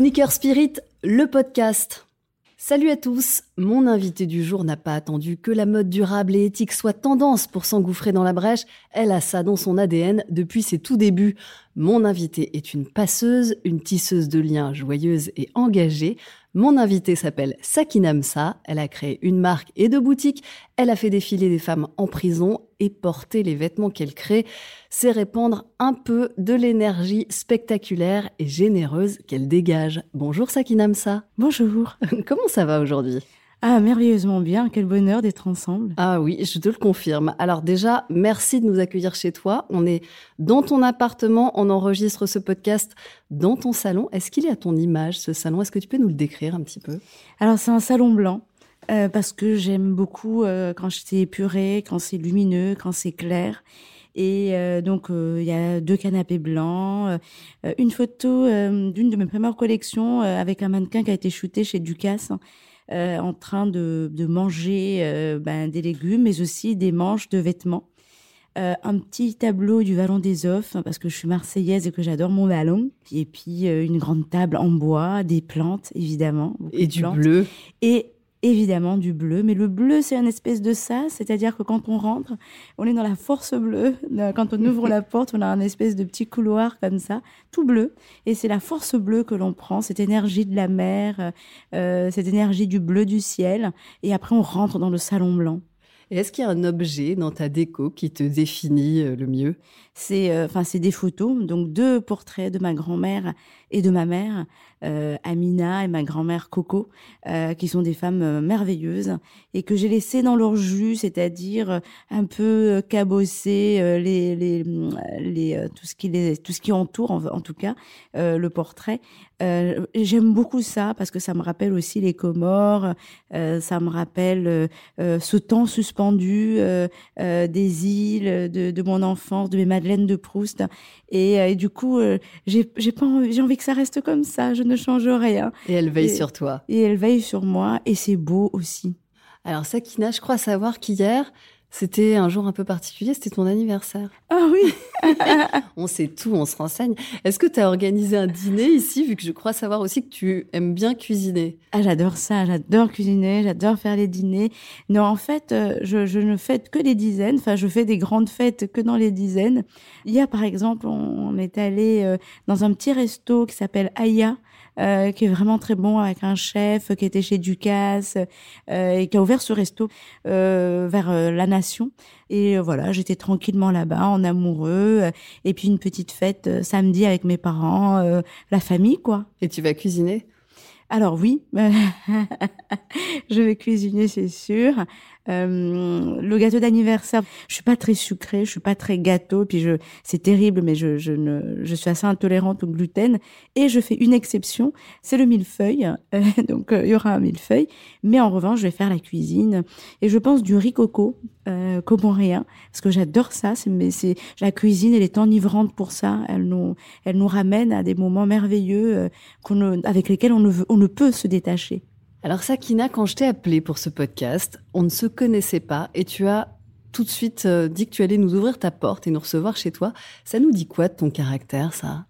Sneaker Spirit, le podcast. Salut à tous, mon invité du jour n'a pas attendu que la mode durable et éthique soit tendance pour s'engouffrer dans la brèche, elle a ça dans son ADN depuis ses tout débuts. Mon invité est une passeuse, une tisseuse de liens joyeuse et engagée. Mon invité s'appelle Sakinamsa, elle a créé une marque et deux boutiques, elle a fait défiler des femmes en prison et porter les vêtements qu'elle crée, c'est répandre un peu de l'énergie spectaculaire et généreuse qu'elle dégage. Bonjour Sakinamsa. Bonjour. Comment ça va aujourd'hui? Ah, merveilleusement bien. Quel bonheur d'être ensemble. Ah oui, je te le confirme. Alors déjà, merci de nous accueillir chez toi. On est dans ton appartement, on enregistre ce podcast dans ton salon. Est-ce qu'il est à ton image, ce salon? Est-ce que tu peux nous le décrire un petit peu? Alors, c'est un salon blanc. Euh, parce que j'aime beaucoup euh, quand c'est épuré, quand c'est lumineux, quand c'est clair. Et euh, donc, il y a deux canapés blancs, une photo d'une de mes premières collections avec un mannequin qui a été shooté chez Ducasse. Euh, en train de, de manger euh, ben, des légumes, mais aussi des manches de vêtements. Euh, un petit tableau du Vallon des Offs, parce que je suis marseillaise et que j'adore mon vallon. Et puis une grande table en bois, des plantes, évidemment. Et du bleu. Et évidemment du bleu, mais le bleu c'est un espèce de ça, c'est-à-dire que quand on rentre, on est dans la force bleue. Quand on ouvre la porte, on a un espèce de petit couloir comme ça, tout bleu, et c'est la force bleue que l'on prend, cette énergie de la mer, euh, cette énergie du bleu du ciel, et après on rentre dans le salon blanc. Est-ce qu'il y a un objet dans ta déco qui te définit euh, le mieux? C'est, euh, enfin, c'est des photos, donc deux portraits de ma grand-mère et de ma mère, euh, Amina et ma grand-mère Coco, euh, qui sont des femmes merveilleuses et que j'ai laissées dans leur jus, c'est-à-dire un peu cabosser les, les, les, tout ce qui les, tout ce qui entoure en, tout cas le portrait. J'aime beaucoup ça parce que ça me rappelle aussi les Comores, ça me rappelle ce temps suspendu des îles, de, de, mon enfance, de mes Madeleines de Proust. Et, et du coup, j'ai pas j'ai envie que ça reste comme ça, je ne change rien. Et elle veille sur toi. Et elle veille sur moi, et c'est beau aussi. Alors Sakina, je crois savoir qu'hier, c'était un jour un peu particulier, c'était ton anniversaire. Ah oui On sait tout, on se renseigne. Est-ce que tu as organisé un dîner ici, vu que je crois savoir aussi que tu aimes bien cuisiner? Ah j'adore ça, j'adore cuisiner, j'adore faire les dîners. Non, en fait, euh, je, je, ne fête que des dizaines, enfin je fais des grandes fêtes que dans les dizaines. A par exemple, on, est allé euh, dans un petit resto qui s'appelle Aya, euh, qui est vraiment très bon avec un chef qui était chez Ducasse euh, et qui a ouvert ce resto euh, vers la Nation. Et voilà, j'étais tranquillement là-bas, en amoureux, et puis une petite fête samedi avec mes parents, la famille, quoi. Et tu vas cuisiner? Alors oui, je vais cuisiner, c'est sûr. Euh, le gâteau d'anniversaire, je suis pas très sucrée, je suis pas très gâteau, puis je, c'est terrible, mais je, je ne, je suis assez intolérante au gluten. Et je fais une exception, c'est le millefeuille. Euh, donc euh, il y aura un millefeuille, mais en revanche, je vais faire la cuisine et je pense du riz coco euh, rien parce que j'adore ça. C'est, mais c'est la cuisine, elle est enivrante pour ça. Elle nous, elle nous ramène à des moments merveilleux qu'on, avec lesquels on ne, veut, on ne peut se détacher. Alors Sakina, quand je t'ai appelé pour ce podcast, on ne se connaissait pas et tu as tout de suite euh, dit que tu allais nous ouvrir ta porte et nous recevoir chez toi. Ça nous dit quoi de ton caractère, ça?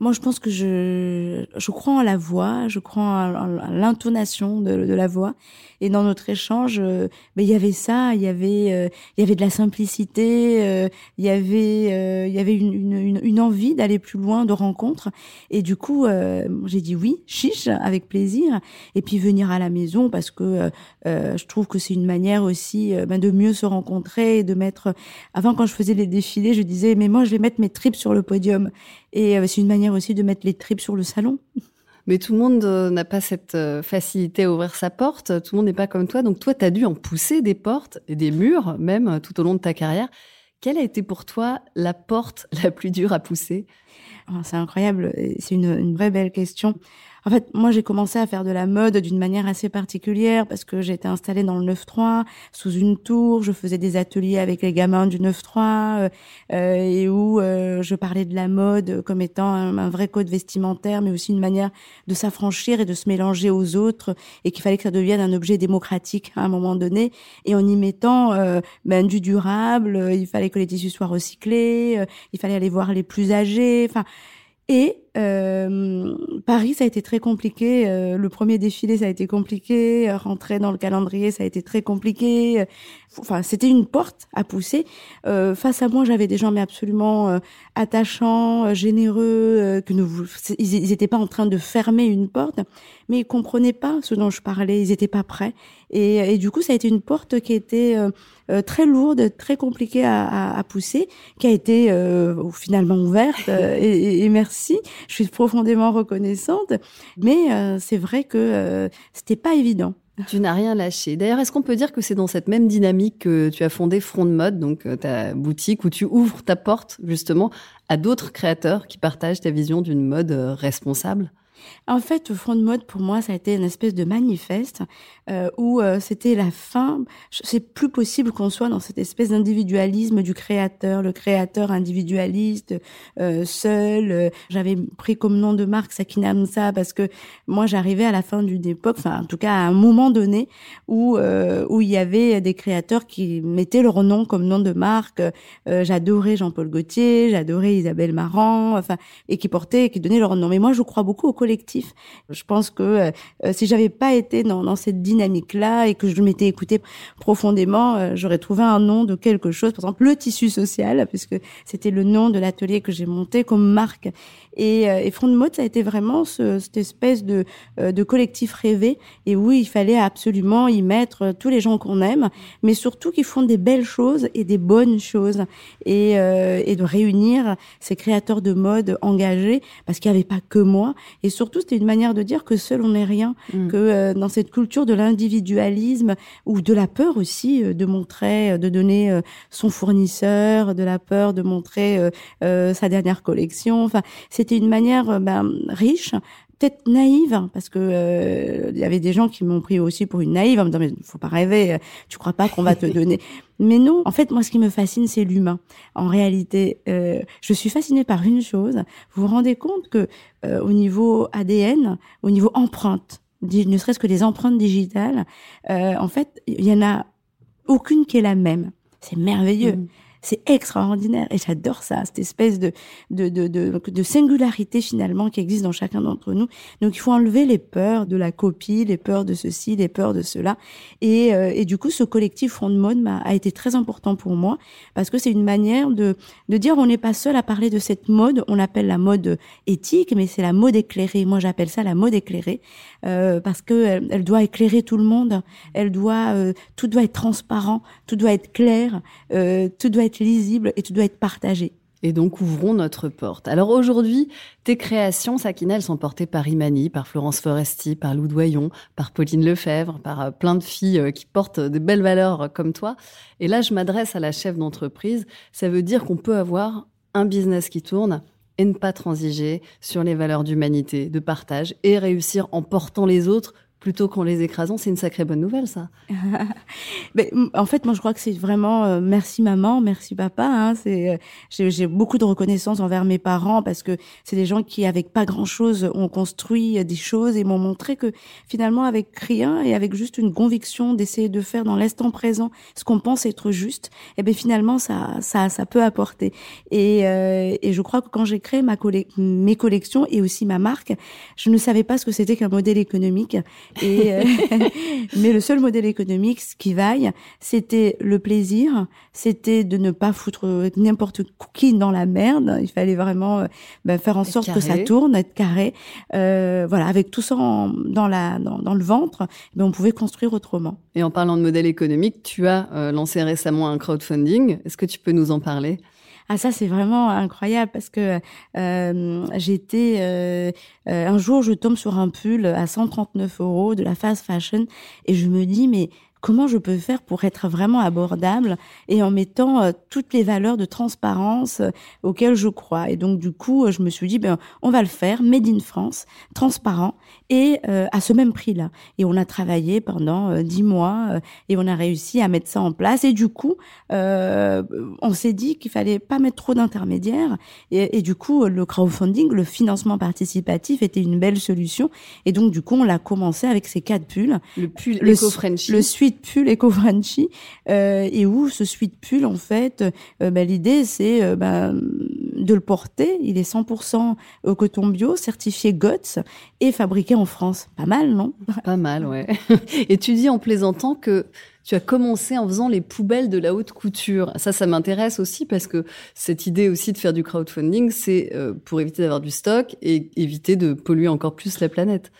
Moi, je pense que je, je crois en la voix, je crois en, l'intonation de, la voix. Et dans notre échange, euh, ben, il y avait ça, il y avait, euh, il y avait de la simplicité, euh, il y avait, il y avait une, envie d'aller plus loin, de rencontre. Et du coup, j'ai dit oui, chiche, avec plaisir. Et puis venir à la maison parce que je trouve que c'est une manière aussi ben, de mieux se rencontrer, de mettre. Avant, quand je faisais les défilés, je disais mais moi, je vais mettre mes tripes sur le podium. Et euh, c'est une manière aussi de mettre les tripes sur le salon. Mais tout le monde euh, n'a pas cette euh, facilité à ouvrir sa porte. Tout le monde n'est pas comme toi. Donc toi, tu as dû en pousser des portes et des murs, même tout au long de ta carrière. Quelle a été pour toi la porte la plus dure à pousser? Oh, C'est incroyable. C'est une, une vraie belle question. En fait, moi, j'ai commencé à faire de la mode d'une manière assez particulière parce que j'étais installée dans le 9-3, sous une tour. Je faisais des ateliers avec les gamins du 9-3 euh, euh, et où euh, je parlais de la mode comme étant un, vrai code vestimentaire, mais aussi une manière de s'affranchir et de se mélanger aux autres et qu'il fallait que ça devienne un objet démocratique à un moment donné. Et en y mettant ben, du durable, il fallait que les tissus soient recyclés, il fallait aller voir les plus âgés. Enfin, et euh, Paris, ça a été très compliqué. Euh, le premier défilé, ça a été compliqué. Rentrer dans le calendrier, ça a été très compliqué. Enfin, c'était une porte à pousser. Euh, face à moi, j'avais des gens mais absolument attachants, généreux, que ils n'étaient pas en train de fermer une porte, mais ils comprenaient pas ce dont je parlais. Ils n'étaient pas prêts. Et, du coup, ça a été une porte qui était très lourde, très compliquée à, à, à, pousser, qui a été finalement ouverte. et merci. Je suis profondément reconnaissante, mais euh, c'est vrai que euh, c'était pas évident. Tu n'as rien lâché. D'ailleurs, est-ce qu'on peut dire que c'est dans cette même dynamique que tu as fondé Front de Mode, donc euh, ta boutique où tu ouvres ta porte justement à d'autres créateurs qui partagent ta vision d'une mode responsable? En fait, Front de mode, pour moi, ça a été une espèce de manifeste euh, où euh, c'était la fin. C'est plus possible qu'on soit dans cette espèce d'individualisme du créateur, le créateur individualiste, euh, seul. J'avais pris comme nom de marque Sakina Msa parce que moi, j'arrivais à la fin d'une époque, enfin, en tout cas, à un moment donné où où il y avait des créateurs qui mettaient leur nom comme nom de marque. j'adorais Jean-Paul Gaultier, j'adorais Isabelle Marant, enfin, et qui portaient, qui donnaient leur nom. Mais moi, je crois beaucoup au collectif. Je pense que euh, euh, si j'avais pas été dans, cette dynamique-là et que je m'étais écoutée profondément, euh, j'aurais trouvé un nom de quelque chose, par exemple le tissu social, puisque c'était le nom de l'atelier que j'ai monté comme marque. Et, et Front de Mode, ça a été vraiment ce, cette espèce de, de collectif rêvé et où il fallait absolument y mettre tous les gens qu'on aime, mais surtout qui font des belles choses et des bonnes choses et, et de réunir ces créateurs de mode engagés parce qu'il n'y avait pas que moi et surtout, c'était une manière de dire que seul on n'est rien, mm. que euh, dans cette culture de l'individualisme ou de la peur aussi euh, de montrer, euh, de donner son fournisseur, de la peur de montrer sa dernière collection. Enfin, c'était une manière ben, riche peut-être naïve hein, parce que il y avait des gens qui m'ont pris aussi pour une naïve en me disant mais faut pas rêver tu crois pas qu'on va te donner. Mais non en fait moi ce qui me fascine c'est l'humain en réalité. Euh, je suis fascinée par une chose. Vous vous rendez compte que euh, au niveau ADN au niveau empreinte ne serait-ce que les empreintes digitales euh, en fait il y en a aucune qui est la même. C'est merveilleux. Mmh. C'est extraordinaire et j'adore ça, cette espèce de, de, de, de, singularité finalement qui existe dans chacun d'entre nous. Donc il faut enlever les peurs de la copie, les peurs de ceci, les peurs de cela. Et, euh, et du coup, ce collectif Front de Mode a été très important pour moi parce que c'est une manière de, de dire on n'est pas seul à parler de cette mode, on l'appelle la mode éthique, mais c'est la mode éclairée. Moi j'appelle ça la mode éclairée euh, parce que elle, elle, doit éclairer tout le monde, elle doit, euh, tout doit être transparent, tout doit être clair, euh, tout doit être lisible et tout doit être partagé. Et donc, ouvrons notre porte. Alors aujourd'hui, tes créations, Sakina, sont portées par Imani, par Florence Foresti, par Lou Doyon, par Pauline Lefebvre, par euh, plein de filles euh, qui portent de belles valeurs euh, comme toi. Et là, je m'adresse à la chef d'entreprise. Ça veut dire qu'on peut avoir un business qui tourne et ne pas transiger sur les valeurs d'humanité, de partage et réussir en portant les autres plutôt qu'en les écrasant. C'est une sacrée bonne nouvelle, ça. Mais, en fait, moi, je crois que c'est vraiment euh, merci maman, merci papa. Hein, c'est euh, j'ai beaucoup de reconnaissance envers mes parents parce que c'est des gens qui, avec pas grand chose, ont construit des choses et m'ont montré que finalement, avec rien et avec juste une conviction d'essayer de faire dans l'instant présent ce qu'on pense être juste, et eh ben finalement, ça, ça, ça peut apporter. Et, euh, et je crois que quand j'ai créé ma mes collections et aussi ma marque, je ne savais pas ce que c'était qu'un modèle économique et, euh, mais le seul modèle économique qui vaille, c'était le plaisir, c'était de ne pas foutre n'importe qui dans la merde. Il fallait vraiment euh, ben, faire en sorte que ça tourne, être carré. Euh, voilà, avec tout ça dans, la, dans, dans le ventre, ben, on pouvait construire autrement. Et en parlant de modèle économique, tu as euh, lancé récemment un crowdfunding. Est-ce que tu peux nous en parler? Ah ça c'est vraiment incroyable parce que euh, j'étais euh, euh, un jour je tombe sur un pull à 139 euros de la fast fashion et je me dis mais comment je peux faire pour être vraiment abordable et en mettant euh, toutes les valeurs de transparence euh, auxquelles je crois. Et donc du coup, euh, je me suis dit, ben, on va le faire, made in France, transparent et à ce même prix-là. Et on a travaillé pendant dix mois et on a réussi à mettre ça en place. Et du coup, on s'est dit qu'il fallait pas mettre trop d'intermédiaires. Et, et, du coup, le crowdfunding, le financement participatif était une belle solution. Et donc du coup, on l'a commencé avec ces quatre pulls. Le pull le, Le suite pull Eco Frenchy euh, et où ce suite pull en fait, euh, bah, l'idée c'est euh, bah, de le porter. Il est 100% au coton bio, certifié GOTS et fabriqué en France. Pas mal, non? Pas mal, ouais. Et tu dis en plaisantant que tu as commencé en faisant les poubelles de la haute couture. Ça, ça m'intéresse aussi parce que cette idée aussi de faire du crowdfunding, c'est euh, pour éviter d'avoir du stock et éviter de polluer encore plus la planète.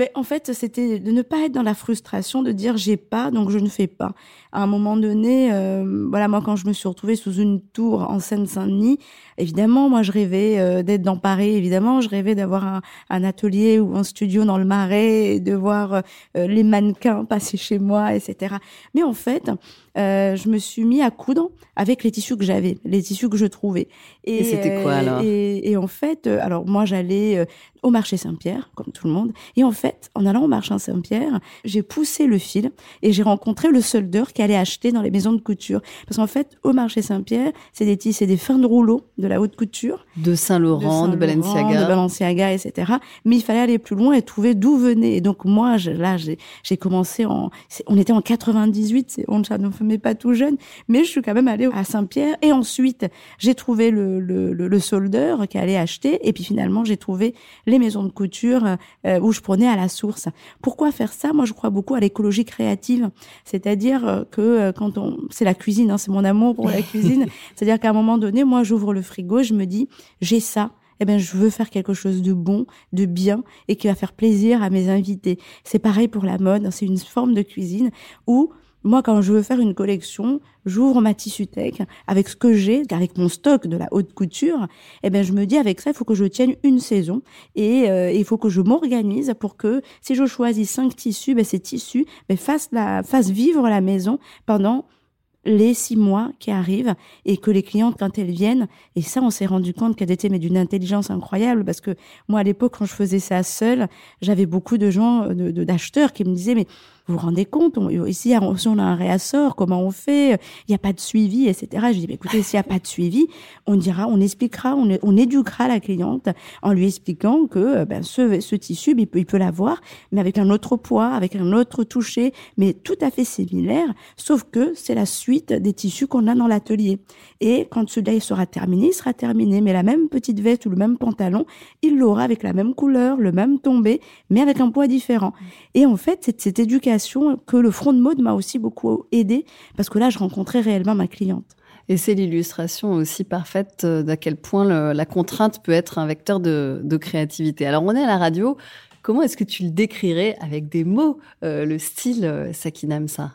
Mais en fait, c'était de ne pas être dans la frustration de dire j'ai pas, donc je ne fais pas. À un moment donné, euh, voilà, moi quand je me suis retrouvée sous une tour en Seine-Saint-Denis, évidemment, moi je rêvais euh, d'être dans Paris. Évidemment, je rêvais d'avoir un, un, atelier ou un studio dans le Marais, et de voir euh, les mannequins passer chez moi, etc. Mais en fait, je me suis mis à coudre avec les tissus que j'avais, les tissus que je trouvais. Et, c'était quoi alors? et, et, en fait, alors moi j'allais au marché Saint-Pierre, comme tout le monde. Et en fait, en allant au marché Saint-Pierre, j'ai poussé le fil et j'ai rencontré le soldeur qui allait acheter dans les maisons de couture. Parce qu'en fait, au marché Saint-Pierre, c'est des tissus, des fins de rouleau de la haute couture. De Saint-Laurent, de, Balenciaga. De Balenciaga, etc. Mais il fallait aller plus loin et trouver d'où venait. Et donc moi, je, là, j'ai commencé en... On était en 98, on ne me pas tout jeune, mais je suis quand même allée à Saint-Pierre. Et ensuite, j'ai trouvé le, le, le, soldeur qui allait acheter. Et puis finalement, j'ai trouvé les maisons de couture euh, où je prenais à la source. Pourquoi faire ça? Moi, je crois beaucoup à l'écologie créative, c'est-à-dire euh, que euh, quand on, c'est la cuisine, hein, c'est mon amour pour la cuisine. c'est-à-dire qu'à un moment donné, moi, j'ouvre le frigo, je me dis, j'ai ça. Eh ben, je veux faire quelque chose de bon, de bien et qui va faire plaisir à mes invités. C'est pareil pour la mode. C'est une forme de cuisine où moi, quand je veux faire une collection, j'ouvre ma tissuthèque avec ce que j'ai, avec mon stock de la haute couture. Eh ben, je me dis avec ça, il faut que je tienne une saison et euh, il faut que je m'organise pour que si je choisis cinq tissus, ben, ces tissus ben, fassent vivre la maison pendant les six mois qui arrivent et que les clientes quand elles viennent et ça on s'est rendu compte qu'elle était mais d'une intelligence incroyable parce que moi à l'époque quand je faisais ça seule j'avais beaucoup de gens de d'acheteurs qui me disaient mais vous vous rendez compte Ici, si on a un réassort, comment on fait Il n'y a pas de suivi, etc. Je dis, écoutez, s'il n'y a pas de suivi, on dira, on expliquera, on, on éduquera la cliente en lui expliquant que ben, ce, ce tissu, il peut, il peut l'avoir, mais avec un autre poids, avec un autre toucher, mais tout à fait similaire, sauf que c'est la suite des tissus qu'on a dans l'atelier. Et quand celui-là sera terminé, il sera terminé, mais la même petite veste ou le même pantalon, il l'aura avec la même couleur, le même tombé, mais avec un poids différent. Et en fait, cette éducation que le front de mode m'a aussi beaucoup aidé parce que là, je rencontrais réellement ma cliente. Et c'est l'illustration aussi parfaite d'à quel point la contrainte peut être un vecteur de, créativité. Alors, on est à la radio. Comment est-ce que tu le décrirais avec des mots, euh, le style euh, Sakinamsa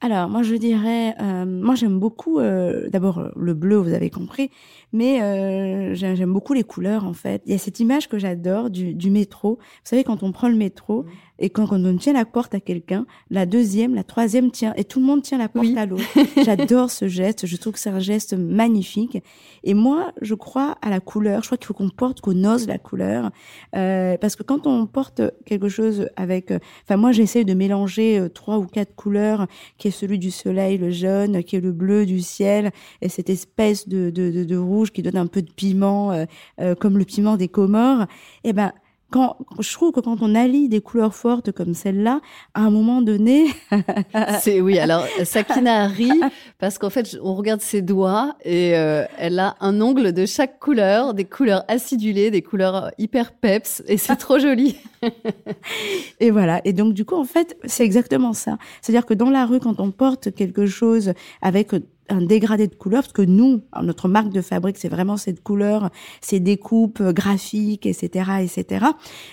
alors, moi, je dirais, euh, moi, j'aime beaucoup, d'abord, le bleu, vous avez compris, mais j'aime beaucoup les couleurs, en fait. Il y a cette image que j'adore du, du, métro. Vous savez, quand on prend le métro, et quand, on tient la porte à quelqu'un, la deuxième, la troisième tient, et tout le monde tient la porte à l'autre. J'adore ce geste. Je trouve que c'est un geste magnifique. Et moi, je crois à la couleur. Je crois qu'il faut qu'on porte, qu'on ose la couleur, euh, parce que quand on porte quelque chose avec, euh, enfin moi, j'essaie de mélanger euh, trois ou quatre couleurs, qui est celui du soleil, le jaune, qui est le bleu du ciel, et cette espèce de, de, de, de rouge qui donne un peu de piment, euh, euh, comme le piment des Comores. Eh ben quand je trouve que quand on allie des couleurs fortes comme celle-là, à un moment donné, c'est oui. Alors Sakina rit parce qu'en fait, on regarde ses doigts et euh, elle a un ongle de chaque couleur, des couleurs acidulées, des couleurs hyper peps, et c'est trop joli. et voilà. Et donc du coup, en fait, c'est exactement ça. C'est-à-dire que dans la rue, quand on porte quelque chose avec un dégradé de couleur, parce que nous, notre marque de fabrique, c'est vraiment cette couleur, ces découpes graphiques, etc., etc.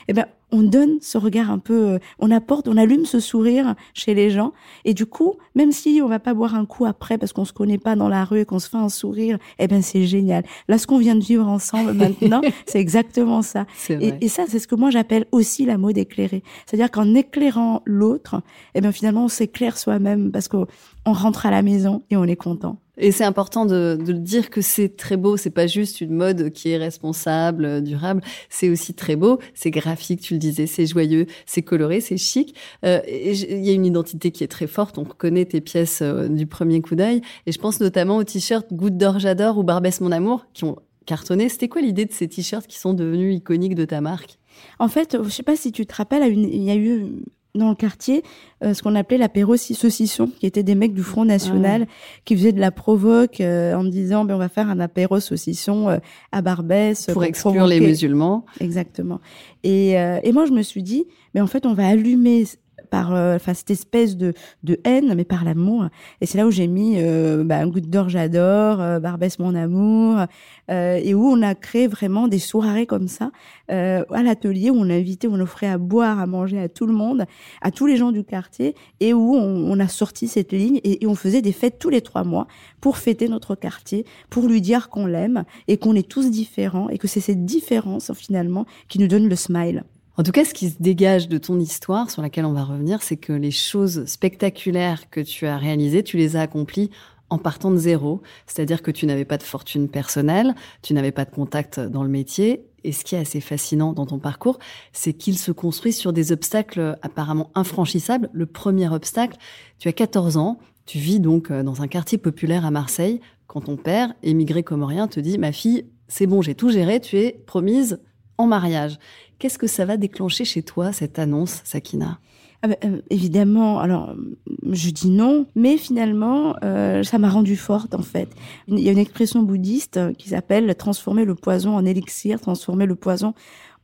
Eh ben, on donne ce regard un peu, euh, on apporte, on allume ce sourire chez les gens. Et du coup, même si on va pas boire un coup après parce qu'on se connaît pas dans la rue et qu'on se fait un sourire, eh ben c'est génial. Là, ce qu'on vient de vivre ensemble maintenant, c'est exactement ça. Et, et, ça, c'est ce que moi j'appelle aussi la mode éclairée. C'est-à-dire qu'en éclairant l'autre, eh ben finalement on s'éclaire soi-même parce qu'on rentre à la maison et on est content. Et c'est important de, de dire que c'est très beau. C'est pas juste une mode qui est responsable, durable. C'est aussi très beau. C'est graphique, tu le disais. C'est joyeux, c'est coloré, c'est chic. Euh, il y a une identité qui est très forte. On connaît tes pièces euh, du premier coup d'œil. Et je pense notamment aux t-shirts Goutte d'or j'adore ou Barbès mon amour qui ont cartonné. C'était quoi l'idée de ces t-shirts qui sont devenus iconiques de ta marque? En fait, je sais pas si tu te rappelles, il y a eu dans le quartier euh, ce qu'on appelait l'apéro saucisson, qui étaient des mecs du Front National qui faisaient de la provoque euh, en me disant ben on va faire un apéro saucisson euh, à Barbès pour, exclure les musulmans. Exactement. Et, et moi je me suis dit mais en fait on va allumer par euh, cette espèce de, de haine, mais par l'amour. Et c'est là où j'ai mis euh, bah, un goutte d'or, j'adore, euh, Barbès mon amour, et où on a créé vraiment des soirées comme ça à l'atelier où on invitait, on offrait à boire, à manger à tout le monde, à tous les gens du quartier, et où on, a sorti cette ligne et, on faisait des fêtes tous les trois mois pour fêter notre quartier, pour lui dire qu'on l'aime et qu'on est tous différents et que c'est cette différence finalement qui nous donne le smile. En tout cas, ce qui se dégage de ton histoire, sur laquelle on va revenir, c'est que les choses spectaculaires que tu as réalisées, tu les as accomplies en partant de zéro. C'est-à-dire que tu n'avais pas de fortune personnelle, tu n'avais pas de contact dans le métier. Et ce qui est assez fascinant dans ton parcours, c'est qu'il se construit sur des obstacles apparemment infranchissables. Le premier obstacle, tu as 14 ans, tu vis donc euh, dans un quartier populaire à Marseille, quand ton père, émigré comorien, te dit, ma fille, c'est bon, j'ai tout géré, tu es promise en mariage. Qu'est-ce que ça va déclencher chez toi, cette annonce, Sakina? Ah ben, euh, évidemment, alors je dis non, mais finalement, euh, ça m'a rendu forte en fait. Il y a une expression bouddhiste qui s'appelle transformer le poison en élixir, transformer le poison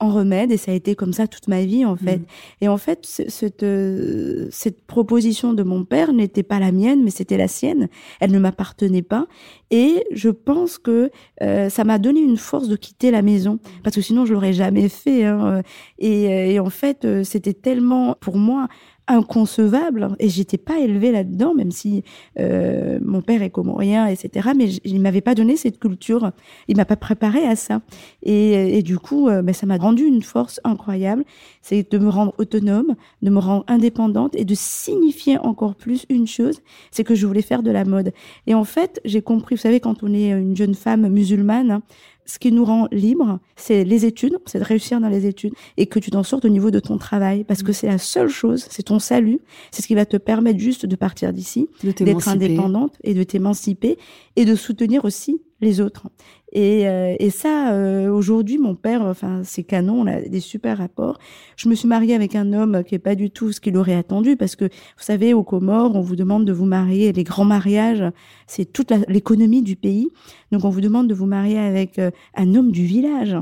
en remède et ça a été comme ça toute ma vie en fait. Mm. Et en fait, cette, euh, cette proposition de mon père n'était pas la mienne, mais c'était la sienne. Elle ne m'appartenait pas et je pense que euh, ça m'a donné une force de quitter la maison parce que sinon je l'aurais jamais fait. Hein. Et, et en fait, euh, c'était tellement pour moi inconcevable et j'étais pas élevée là-dedans même si euh, mon père est comorien etc mais il m'avait pas donné cette culture. Il m'a pas préparé à ça. Et, et du coup euh, ben, ça m'a rendu une force incroyable. C'est de me rendre autonome de me rendre indépendante et de signifier encore plus une chose c'est que je voulais faire de la mode. Et en fait j'ai compris vous savez quand on est une jeune femme musulmane ce qui nous rend libre, c'est les études, c'est de réussir dans les études et que tu t'en sortes au niveau de ton travail parce que mm. c'est la seule chose, c'est ton salut, c'est ce qui va te permettre juste de partir d'ici, d'être indépendante et de t'émanciper et de soutenir aussi les autres. Et, euh, et ça, euh, aujourd'hui, mon père, enfin, c'est canon, on a des super rapports. Je me suis mariée avec un homme qui est pas du tout ce qu'il aurait attendu, parce que, vous savez, aux Comores, on vous demande de vous marier, les grands mariages, c'est toute l'économie du pays. Donc, on vous demande de vous marier avec euh, un homme du village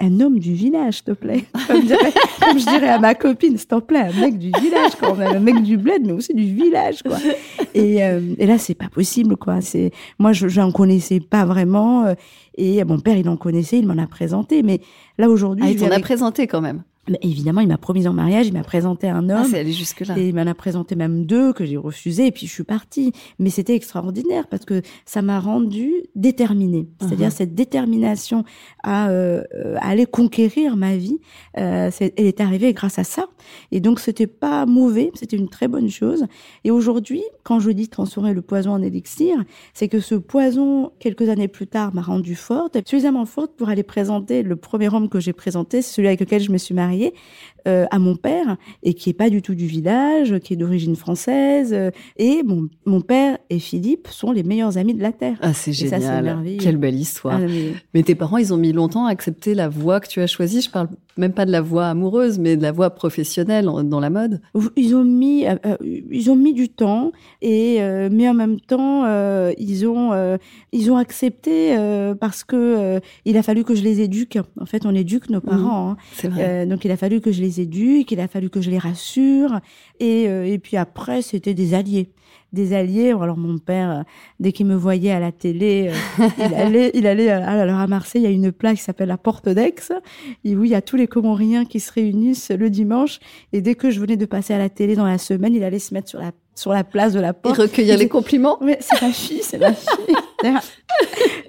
un homme du village, s'il te plaît. Comme, je dirais à ma copine, s'il te plaît, un mec du village, quoi. On a un mec du bled, mais aussi du village, quoi. Et, euh, et là, c'est pas possible, quoi. C'est, moi, je, n'en connaissais pas vraiment. Euh, et mon père, il en connaissait, il m'en a présenté. Mais là, aujourd'hui. Ah, il t'en a présenté quand même évidemment, il m'a promis en mariage, il m'a présenté un ah, homme. Ah, c'est allé jusque là. Et il m'en a présenté même deux que j'ai refusé et puis je suis partie. Mais c'était extraordinaire parce que ça m'a rendu déterminée. C'est-à-dire uh-huh. cette détermination à, euh, à, aller conquérir ma vie, euh, elle est arrivée grâce à ça. Et donc c'était pas mauvais, c'était une très bonne chose. Et aujourd'hui, quand je dis transformer le poison en élixir, c'est que ce poison, quelques années plus tard, m'a rendue forte, suffisamment forte pour aller présenter le premier homme que j'ai présenté, celui avec lequel je me suis mariée euh, à mon père et qui est pas du tout du village, qui est d'origine française. Euh, et mon, mon père et Philippe sont les meilleurs amis de la terre. Ah, c'est génial. Quelle belle histoire. Ah, mais... tes parents, ils ont mis longtemps à accepter la voie que tu as choisie? Je parle même pas de la voie amoureuse, mais de la voie professionnelle dans la mode. Ils ont mis, euh, ils ont mis du temps et mais en même temps, ils ont, ils ont accepté parce que il a fallu que je les éduque. En fait, on éduque nos mmh. parents. Hein. C'est vrai donc il a fallu que je les éduque, qu'il a fallu que je les rassure. Et, euh, et puis après, c'était des alliés. Des alliés. Alors mon père, euh, dès qu'il me voyait à la télé, euh, il allait, il allait. Alors à Marseille, il y a une place qui s'appelle la Porte d'Aix, où il y a tous les Comoriens qui se réunissent le dimanche. Et dès que je venais de passer à la télé dans la semaine, il allait se mettre sur la sur la place de la porte. Et recueillir les compliments. Mais c'est la fille, c'est la fille.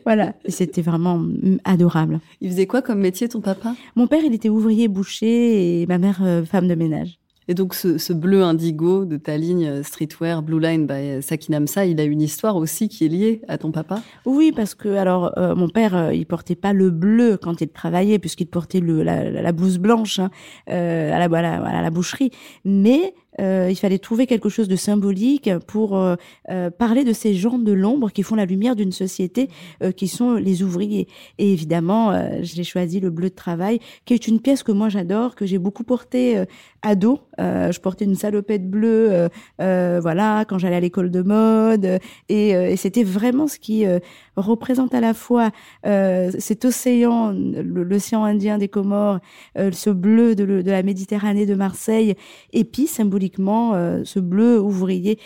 voilà. Et c'était vraiment adorable. Il faisait quoi comme métier, ton papa? Mon père, il était ouvrier boucher et ma mère, euh, femme de ménage. Et donc ce, bleu indigo de ta ligne euh, streetwear Blue Line by Sakinamsa, il a une histoire aussi qui est liée à ton papa? Oui, parce que alors euh, mon père, il portait pas le bleu quand il travaillait, puisqu'il portait le, la, blouse blanche hein, à, la, à, la, à la boucherie, mais euh, il fallait trouver quelque chose de symbolique pour euh, euh, parler de ces gens de l'ombre qui font la lumière d'une société, qui sont les ouvriers. Et évidemment, j'ai choisi le bleu de travail, qui est une pièce que moi j'adore, que j'ai beaucoup portée ado. je portais une salopette bleue, voilà, quand j'allais à l'école de mode, et, c'était vraiment ce qui représente à la fois cet océan, l'océan Indien des Comores, ce bleu de, de la Méditerranée de Marseille, et puis euh, ce bleu ouvrier.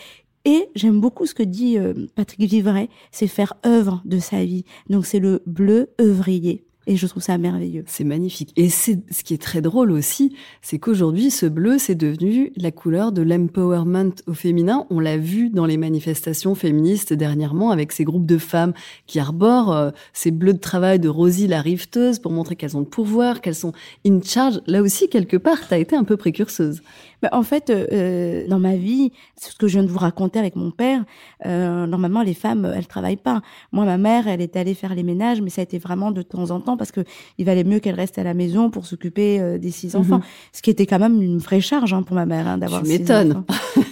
Et j'aime beaucoup ce que dit euh, Patrick Vivray, c'est faire œuvre de sa vie. Donc c'est le bleu œuvrier. Et je trouve ça merveilleux. C'est magnifique. Et c'est ce qui est très drôle aussi, c'est qu'aujourd'hui, ce bleu, c'est devenu la couleur de l'empowerment au féminin. On l'a vu dans les manifestations féministes dernièrement avec ces groupes de femmes qui arborent euh, ces bleus de travail de Rosie la rifteuse pour montrer qu'elles ont le pouvoir, qu'elles sont in charge. Là aussi, quelque part, tu as été un peu précurseuse. Bah, en fait, euh, euh, dans ma vie, ce que je viens de vous raconter avec mon père, euh, normalement, les femmes, elles travaillent pas. Moi, ma mère, elle est allée faire les ménages, mais ça a été vraiment de temps en temps parce que il valait mieux qu'elle reste à la maison pour s'occuper euh, des six enfants, mhm. ce qui était quand même une vraie charge hein, pour ma mère hein, d'avoir six enfants.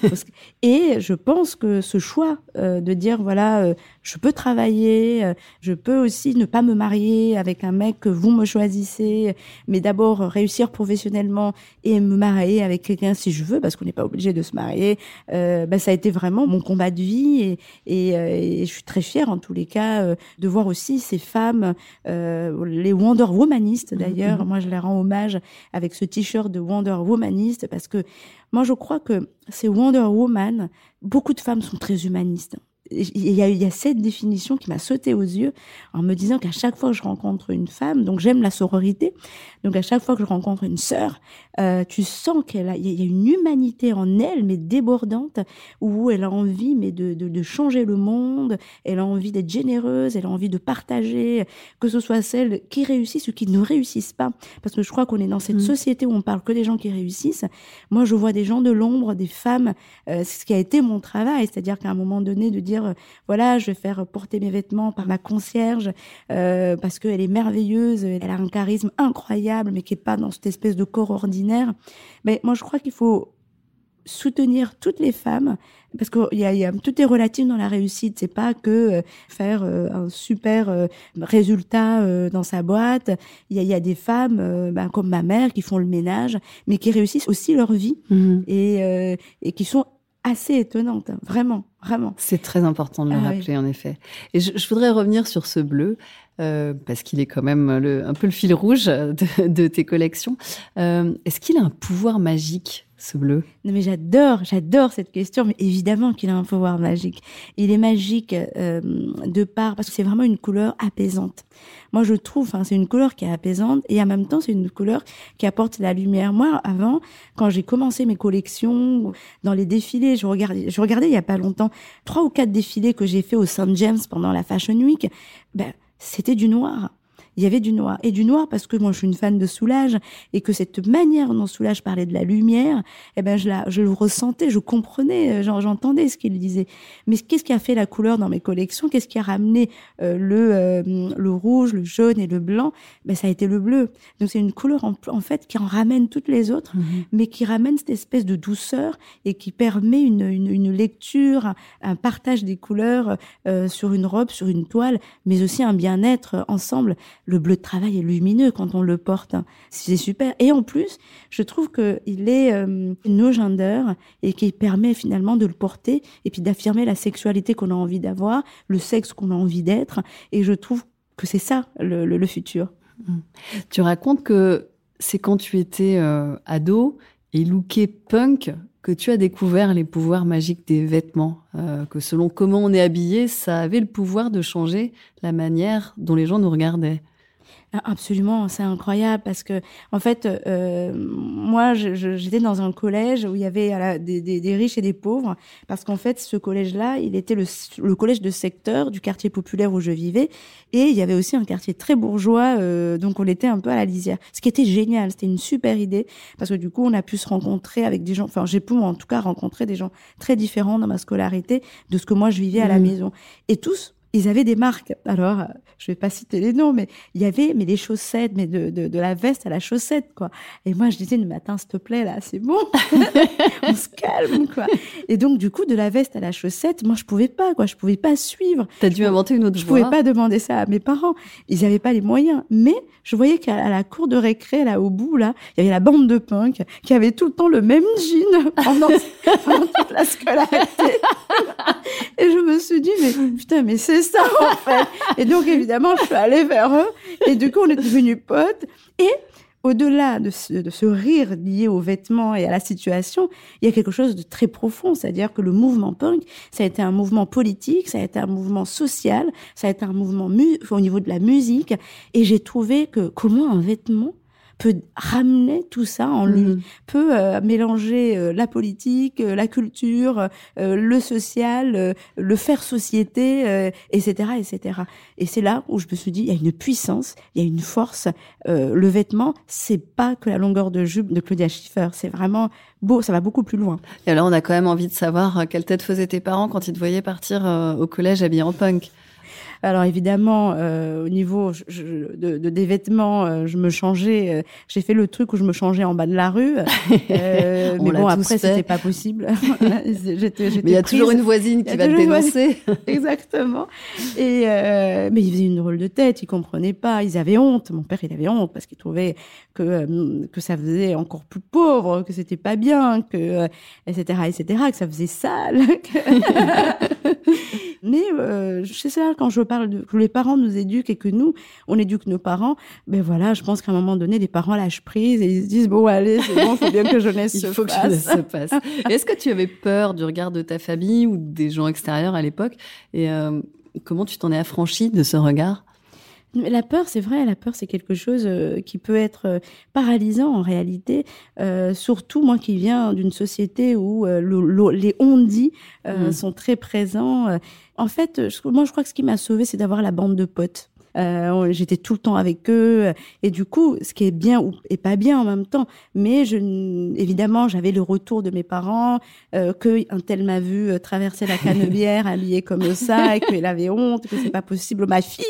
Et je pense que ce choix de dire voilà, je peux travailler, je peux aussi ne pas me marier avec un mec que vous me choisissez, mais d'abord réussir professionnellement et me marier avec quelqu'un si je veux, parce qu'on n'est pas obligé de se marier. Euh, bah, ça a été vraiment mon combat de vie et, euh, et, je suis très fière en tous les cas euh, de voir aussi ces femmes, euh, les Wonder Womanistes d'ailleurs. Mm-hmm. Moi, je les rends hommage avec ce t-shirt de Wonder Womaniste parce que moi, je crois que ces Wonder Woman, beaucoup de femmes sont très humanistes il y, a, il y a cette définition qui m'a sauté aux yeux en me disant qu'à chaque fois que je rencontre une femme, donc j'aime la sororité, donc à chaque fois que je rencontre une sœur, euh, tu sens qu'elle a, y a une humanité en elle, mais débordante, où elle a envie, mais de, de, de changer le monde, elle a envie d'être généreuse, elle a envie de partager, que ce soit celles qui réussissent ou qui ne réussissent pas, parce que je crois qu'on est dans cette mmh. société où on parle que des gens qui réussissent. Moi, je vois des gens de l'ombre, des femmes, euh, c'est ce qui a été mon travail, c'est-à-dire qu'à un moment donné de dire euh, voilà, je vais faire porter mes vêtements par ma concierge euh, parce qu'elle est merveilleuse, elle a un charisme incroyable, mais qui est pas dans cette espèce de corps ordinaire. Mais moi, je crois qu'il faut soutenir toutes les femmes parce que y a, y a, tout est relatif dans la réussite c'est pas que euh, faire un super résultat dans sa boîte il y a, y a, des femmes ben, comme ma mère qui font le ménage mais qui réussissent aussi leur vie mmh. et, et qui sont assez étonnante, hein, vraiment, vraiment. C'est très important de le ah rappeler, en effet. Et je, je, voudrais revenir sur ce bleu, euh, parce qu'il est quand même un peu le fil rouge de, tes collections. Euh, Est-ce qu'il a un pouvoir magique ce bleu? Non mais j'adore, j'adore cette question, mais évidemment qu'il a un pouvoir magique. Il est magique euh, de part parce que c'est vraiment une couleur apaisante. Moi je trouve, enfin c'est une couleur qui est apaisante et en même temps c'est une couleur qui apporte la lumière. Moi avant, quand j'ai commencé mes collections, dans les défilés, je regardais, je regardais il y a pas longtemps trois ou quatre défilés que j'ai fait au St James pendant la Fashion Week. Ben c'était du noir il y avait du noir. Et du noir parce que moi je suis une fan de Soulage et que cette manière dont Soulage parlait de la lumière, eh ben je la, je le ressentais, je comprenais, euh, j'entendais ce qu'il disait. Mais qu'est-ce qui a fait la couleur dans mes collections? Qu'est-ce qui a ramené euh, le euh, le rouge, le jaune et le blanc? Ben ça a été le bleu. Donc c'est une couleur en, fait qui en ramène toutes les autres, mhm. mais qui ramène cette espèce de douceur et qui permet une, une, une lecture, un partage des couleurs sur une robe, sur une toile, mais aussi un bien-être ensemble le bleu de travail est lumineux quand on le porte. C'est super. Et en plus, je trouve qu'il est euh, no gender et qui permet finalement de le porter et puis d'affirmer la sexualité qu'on a envie d'avoir, le sexe qu'on a envie d'être. Et je trouve que c'est ça le, futur. Mmh. Tu racontes que c'est quand tu étais euh, ado et looké punk que tu as découvert les pouvoirs magiques des vêtements, euh, que selon comment on est habillé, ça avait le pouvoir de changer la manière dont les gens nous regardaient. Ah, absolument, c'est incroyable parce que en fait, euh, moi, j'étais dans un collège où il y avait des, des, des, riches et des pauvres parce qu'en fait, ce collège-là, il était le, le, collège de secteur du quartier populaire où je vivais et il y avait aussi un quartier très bourgeois, euh, donc on était un peu à la lisière. Ce qui était génial, c'était une super idée parce que du coup, on a pu se rencontrer avec des gens. Enfin, j'ai pu en tout cas rencontrer des gens très différents dans ma scolarité de ce que moi je vivais à la mmh. maison et tous ils avaient des marques. Alors, je vais pas citer les noms, mais il y avait mais des chaussettes, mais de, de, de la veste à la chaussette, quoi. Et moi, je disais, le matin, s'il te plaît, là, c'est bon, on se calme, quoi. Et donc, du coup, de la veste à la chaussette, moi, je pouvais pas, quoi. Je pouvais pas suivre. T'as dû inventer une autre Je voie. pouvais pas demander ça à mes parents. Ils n'avaient pas les moyens. Mais je voyais qu'à la cour de récré, là, au bout, là, il y avait la bande de punk qui avait tout le temps le même jean pendant, pendant toute la scolarité. Et je me suis dit, mais putain, mais c'est ça, en fait. Et donc, évidemment, je suis allée vers eux. Et du coup, on est devenus potes. Et au-delà de ce, de ce rire lié aux vêtements et à la situation, il y a quelque chose de très profond. C'est-à-dire que le mouvement punk, ça a été un mouvement politique, ça a été un mouvement social, ça a été un mouvement mu au niveau de la musique. Et j'ai trouvé que comment un vêtement peut ramener tout ça en lui, Mhm. peut euh, mélanger euh, la politique, euh, la culture, euh, le social, euh, le faire société, euh, etc., etc. Et c'est là où je me suis dit, il y a une puissance, il y a une force. Euh, le vêtement, c'est pas que la longueur de jupe de Claudia Schiffer, c'est vraiment beau, ça va beaucoup plus loin. Et alors, on a quand même envie de savoir quelle tête faisaient tes parents quand ils te voyaient partir euh, au collège habillé en punk? Alors évidemment, euh, au niveau je- de, de- des vêtements, euh, je me changeais. euh, J'ai fait le truc où je me changeais en bas de la rue. Mais bon, après, c'était pas possible. Mais il y a toujours une voisine qui a va te dénoncer. Exactement. Et mais ils faisaient une drôle de tête, ils comprenaient pas, ils avaient honte. Mon père, il avait honte parce qu'il trouvait que que ça faisait encore plus pauvre, que c'était pas bien, que etc etc, que ça faisait sale. mais euh, c'est ça quand je parle de que les parents nous éduquent et que nous on éduque nos parents. Ben voilà, je pense qu'à un moment donné, les parents lâchent prise et ils se disent bon allez, c'est bon, faut bien que jeunesse Il se faut que fasse. ça se passe. Est-ce que tu avais peur du regard de ta famille ou des gens extérieurs à l'époque? Et euh, comment tu t'en es affranchi de ce regard? La peur, c'est vrai, la peur, c'est quelque chose euh, qui peut être euh, paralysant en réalité. Euh, surtout moi qui viens d'une société où euh, le- le- les on-dit euh, Mhm. sont très présents. Euh, En fait, je- moi, je crois que ce qui m'a sauvée, c'est d'avoir la bande de potes. Euh, J'étais tout le temps avec eux et du coup, ce qui est bien ou et pas bien en même temps. Mais je, évidemment, j'avais le retour de mes parents euh, que un tel m'a vu traverser la canebière habillée comme ça et qu'elle avait honte, que c'est pas possible, ma fille.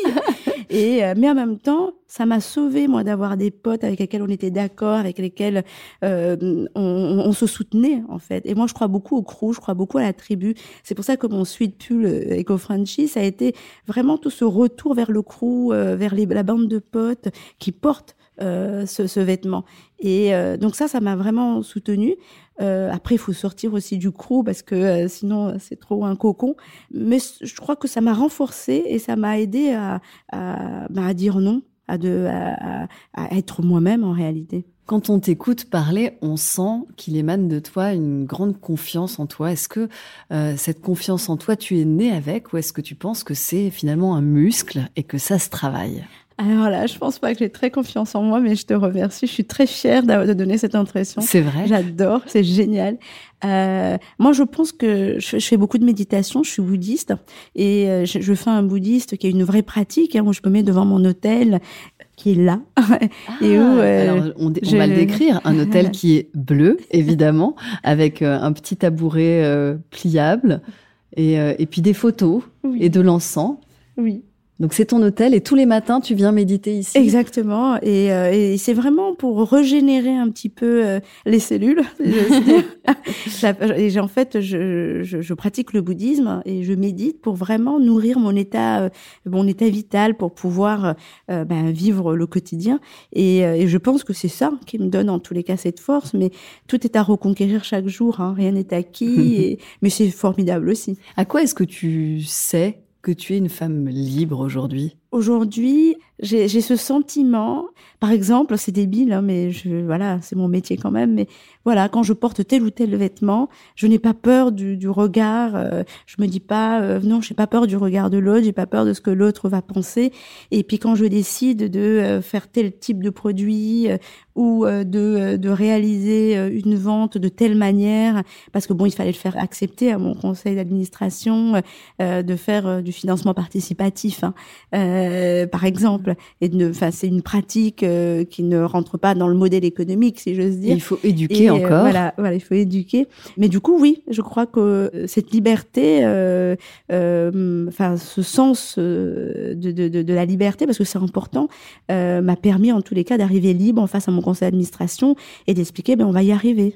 Et euh, mais en même temps, ça m'a sauvé moi d'avoir des potes avec lesquels on était d'accord, avec lesquels euh, on, on- se soutenait en fait. Et moi, je crois beaucoup au crew, je crois beaucoup à la tribu. C'est pour ça que mon suite pull euh, Eco Frenchy, ça a été vraiment tout ce retour vers le crew, euh, vers les, la bande de potes qui portent euh, ce, vêtement. Et euh, donc ça, ça m'a vraiment soutenue. Euh, après, il faut sortir aussi du crew parce que sinon, c'est trop un cocon. Mais je crois que ça m'a renforcée et ça m'a aidé à, à, bah, dire non, à, de, à, être moi-même en réalité. Quand on t'écoute parler, on sent qu'il émane de toi une grande confiance en toi. Est-ce que cette confiance en toi, tu es né avec ou est-ce que tu penses que c'est finalement un muscle et que ça se travaille? Alors là, je pense pas que j'ai très confiance en moi, mais je te remercie. Je suis très fière de donner cette impression. C'est vrai J'adore, c'est génial. Euh, moi, je pense que je, je fais beaucoup de méditation. Je suis bouddhiste et euh, je, je fais un bouddhiste qui a une vraie pratique. Hein, où je me mets devant mon hôtel qui est là et où Ah, euh, alors, on, va le décrire. Un hôtel qui est bleu, évidemment, avec euh, un petit tabouret euh, pliable et, euh, et puis des photos oui, et de l'encens. oui. Donc c'est ton hôtel et tous les matins tu viens méditer ici. Exactement. Et, euh, et c'est vraiment pour régénérer un petit peu euh, les cellules. Et j'ai- en fait, je, je, je pratique le bouddhisme et je médite pour vraiment nourrir mon état, euh, mon état vital pour pouvoir euh, ben, vivre le quotidien. Et, euh, et je pense que c'est ça qui me donne en tous les cas cette force. Mais tout est à reconquérir chaque jour. Hein. Rien n'est acquis. et, mais c'est formidable aussi. À quoi est-ce que tu sais que tu es une femme libre aujourd'hui? Aujourd'hui, j'ai ce sentiment, par exemple, c'est débile, hein, mais je, voilà, c'est mon métier quand même, mais voilà, quand je porte tel ou tel vêtement, je n'ai pas peur du, du regard, euh, je me dis pas, euh, non, j'ai pas peur du regard de l'autre, j'ai pas peur de ce que l'autre va penser, et puis quand je décide de euh, faire tel type de produit euh, ou euh, de, de réaliser une vente de telle manière, parce que bon, il fallait le faire accepter à mon conseil d'administration, de faire du financement participatif, hein, euh, euh, par exemple. Et enfin, c'est une pratique euh, qui ne rentre pas dans le modèle économique, si j'ose dire. il faut éduquer encore. Voilà, voilà, il faut éduquer. Mais du coup, oui, je crois que cette liberté, enfin, ce sens de, de, de, de, la liberté, parce que c'est important, m'a permis en tous les cas d'arriver libre en face à mon conseil d'administration et d'expliquer, ben on va y arriver.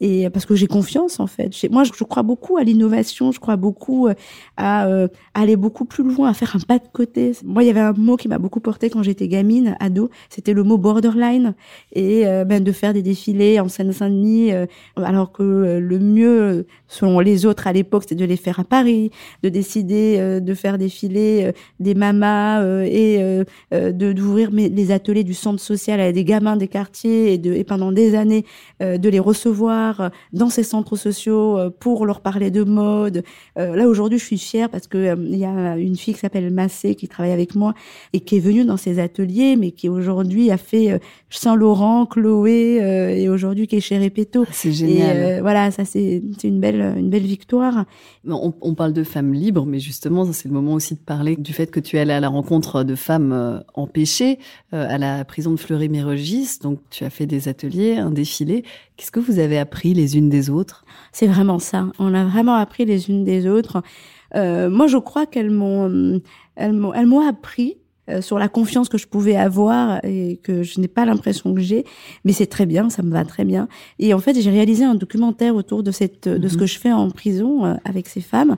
Et parce que j'ai confiance en fait. Moi, je, crois beaucoup à l'innovation, je crois beaucoup à, à aller beaucoup plus loin, à faire un pas de côté. Moi, il y avait un mot qui m'a beaucoup porté quand j'étais gamine, ado, c'était le mot borderline. Et euh, ben, de faire des défilés en Seine-Saint-Denis, euh, alors que euh, le mieux, selon les autres à l'époque, c'était de les faire à Paris, de décider de faire défiler des mamas et de d'ouvrir les ateliers du centre social à des gamins des quartiers et, de, et pendant des années de les recevoir dans ces centres sociaux pour leur parler de mode. là, aujourd'hui, je suis fière parce que il y a une fille qui s'appelle Massé qui travaille avec moi et qui est venue dans ces ateliers, mais qui aujourd'hui a fait euh, Saint-Laurent, Chloé euh, et aujourd'hui qui est chez Repetto. Ah, c'est génial. Et, euh, voilà, ça c'est une belle une belle victoire. On, on, parle de femmes libres, mais justement, c'est le moment aussi de parler du fait que tu es allée à la rencontre de femmes empêchées à la prison de Fleury-Mérogis. Donc, tu as fait des ateliers, un défilé. Qu'est-ce que vous avez appris les unes des autres? C'est vraiment ça. On a vraiment appris les unes des autres. Euh, moi, je crois qu'elles m'ont, elles m'ont, elles m'ont appris euh, sur la confiance que je pouvais avoir et que je n'ai pas l'impression que j'ai, mais c'est très bien, ça me va très bien. Et en fait, j'ai réalisé un documentaire autour de cette, de ce mhm. que je fais en prison euh, avec ces femmes.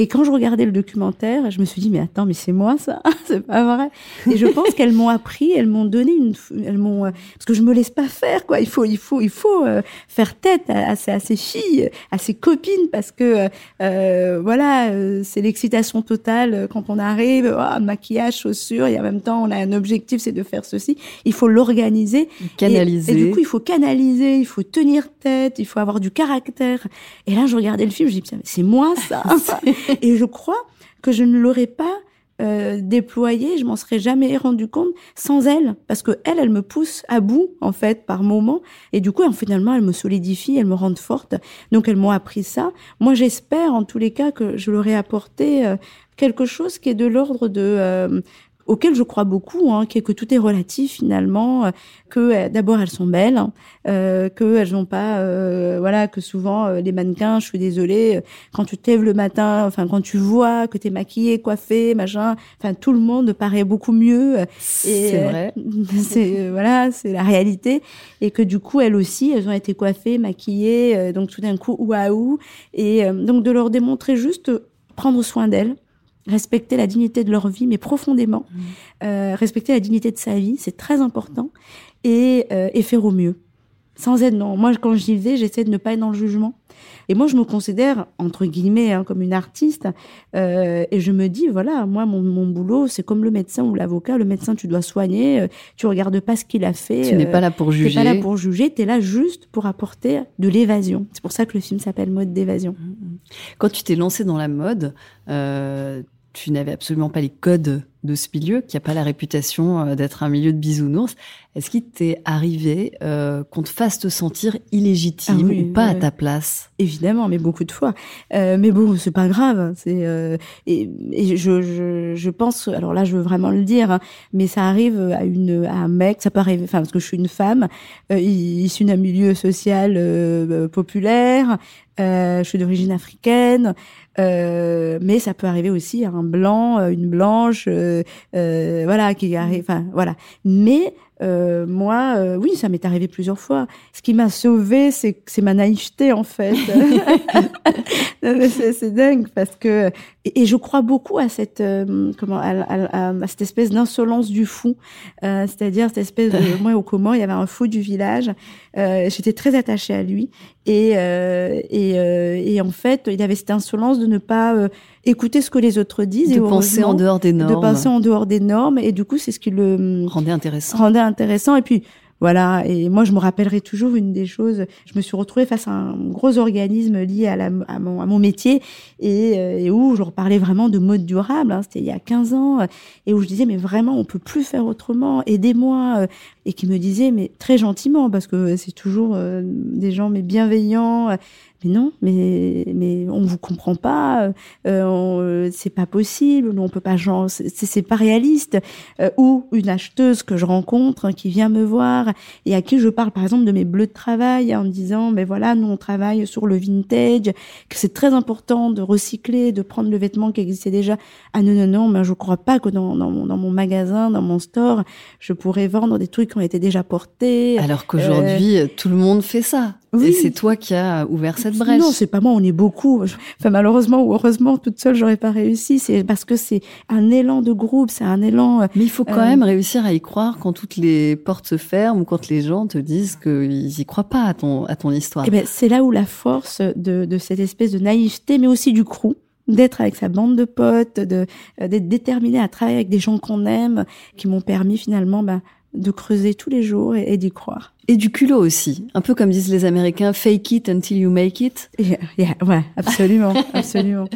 Et quand je regardais le documentaire, je me suis dit mais attends, mais c'est moi ça, c'est pas vrai. Et je pense qu'elles m'ont appris, elles m'ont donné une, elles m'ont, euh, parce que je me laisse pas faire quoi. Il faut, il faut, il faut faire tête à, à, ces filles, à ces copines, parce que euh, voilà, c'est l'excitation totale quand on arrive, oh, maquillage, chaussures et en même temps on a un objectif, c'est de faire ceci. Il faut l'organiser, canaliser. Et, du coup il faut canaliser, il faut tenir tête, il faut avoir du caractère. Et là je regardais le film, je dis c'est moi ça. et je crois que je ne l'aurais pas euh, déployé, je m'en serais jamais rendu compte sans elle, parce que elle, elle me pousse à bout en fait par moment, et du coup, finalement, elle me solidifie, elle me rend forte. Donc, elles m'ont appris ça. Moi, j'espère en tous les cas que je leur ai apporté euh, quelque chose qui est de l'ordre de euh, auquel je crois beaucoup, hein, qui est que tout est relatif finalement, euh, que euh, d'abord elles sont belles, hein, euh, que elles n'ont pas, euh, voilà, que souvent les mannequins, je suis désolée, quand tu te lèves le matin, enfin quand tu vois que t'es maquillée, coiffée, machin, enfin tout le monde paraît beaucoup mieux. C'est vrai. c'est voilà, c'est la réalité, et que du coup elles aussi, elles ont été coiffées, maquillées, donc tout d'un coup waouh, et donc de leur démontrer juste prendre soin d'elles respecter la dignité de leur vie, mais profondément. Mmh. Euh, respecter la dignité de sa vie, c'est très important. Et, euh, et faire au mieux. Sans être non. Moi, quand j'y vais, j'essaie de ne pas être dans le jugement. Et moi, je me considère, entre guillemets, hein, comme une artiste. Euh, et je me dis, voilà, moi, mon, mon boulot, c'est comme le médecin ou l'avocat. Le médecin, tu dois soigner. Tu regardes pas ce qu'il a fait. Tu n'es pas là pour juger. Tu n'es pas là pour juger. Tu es là juste pour apporter de l'évasion. C'est pour ça que le film s'appelle Mode d'évasion. Mmh, mmh. Quand tu t'es lancé dans la mode, tu n'avais absolument pas les codes de ce milieu, qui n'a pas la réputation euh, d'être un milieu de bisounours. Est-ce qu'il t'est arrivé euh, qu'on te fasse te sentir illégitime ah ou pas à ta place? Évidemment, mais beaucoup de fois. Euh, mais bon, c'est pas grave. C'est euh, et, et je, je, je, pense. Alors là, je veux vraiment le dire, hein, mais ça arrive à une à un mec. Ça peut arriver. Enfin, parce que je suis une femme issue d'un milieu social populaire. je suis d'origine africaine. Euh, mais ça peut arriver aussi à un blanc, une blanche, euh, voilà, qui arrive. Enfin, voilà. Mais euh, moi, euh, oui, ça m'est arrivé plusieurs fois. Ce qui m'a sauvé, c'est c'est ma naïveté en fait. c'est dingue parce que et, je crois beaucoup à cette euh, comment à, à, à, cette espèce d'insolence du fou, euh, c'est-à-dire cette espèce de moi au comment il y avait un fou du village. J'étais très attachée à lui et et, et en fait il avait cette insolence de ne pas écouter ce que les autres disent de et penser en dehors des normes. de penser en dehors des normes et du coup c'est ce qui le rendait intéressant. rendait intéressant. Et puis voilà, et moi je me rappellerai toujours une des choses, je me suis retrouvée face à un gros organisme lié à, la, à, mon, à mon, métier et, euh, et, où je reparlais vraiment de mode durable, hein, c'était il y a 15 ans, et où je disais mais vraiment on peut plus faire autrement, aidez-moi, euh, et qui me disait mais très gentiment, parce que c'est toujours euh, des gens mais bienveillants, mais non, mais mais on vous comprend pas, euh, c'est pas possible, on peut pas, c'est pas réaliste. ou une acheteuse que je rencontre hein, qui vient me voir et à qui je parle par exemple de mes bleus de travail en disant, mais voilà, nous on travaille sur le vintage, que c'est très important de recycler, de prendre le vêtement qui existait déjà. Ah non non non, mais je crois pas que dans dans mon, magasin, dans mon store, je pourrais vendre des trucs ont été déjà portés. Alors qu'aujourd'hui, tout le monde fait ça. Et c'est toi qui as ouvert cette brèche. Non, c'est pas moi, on est beaucoup. Enfin, malheureusement ou heureusement, toute seule, j'aurais pas réussi. C'est parce que c'est un élan de groupe, c'est un élan. Euh, Mais il faut quand même réussir à y croire quand toutes les portes se ferment ou quand les gens te disent qu'ils y croient pas à ton, à ton histoire. Eh ben, c'est là où la force de, de cette espèce de naïveté, mais aussi du crew, d'être avec sa bande de potes, de d'être déterminé à travailler avec des gens qu'on aime, qui m'ont permis finalement ben, de creuser tous les jours et, d'y croire. Et du culot aussi, un peu comme disent les Américains, fake it until you make it. Yeah, ouais, absolument, absolument.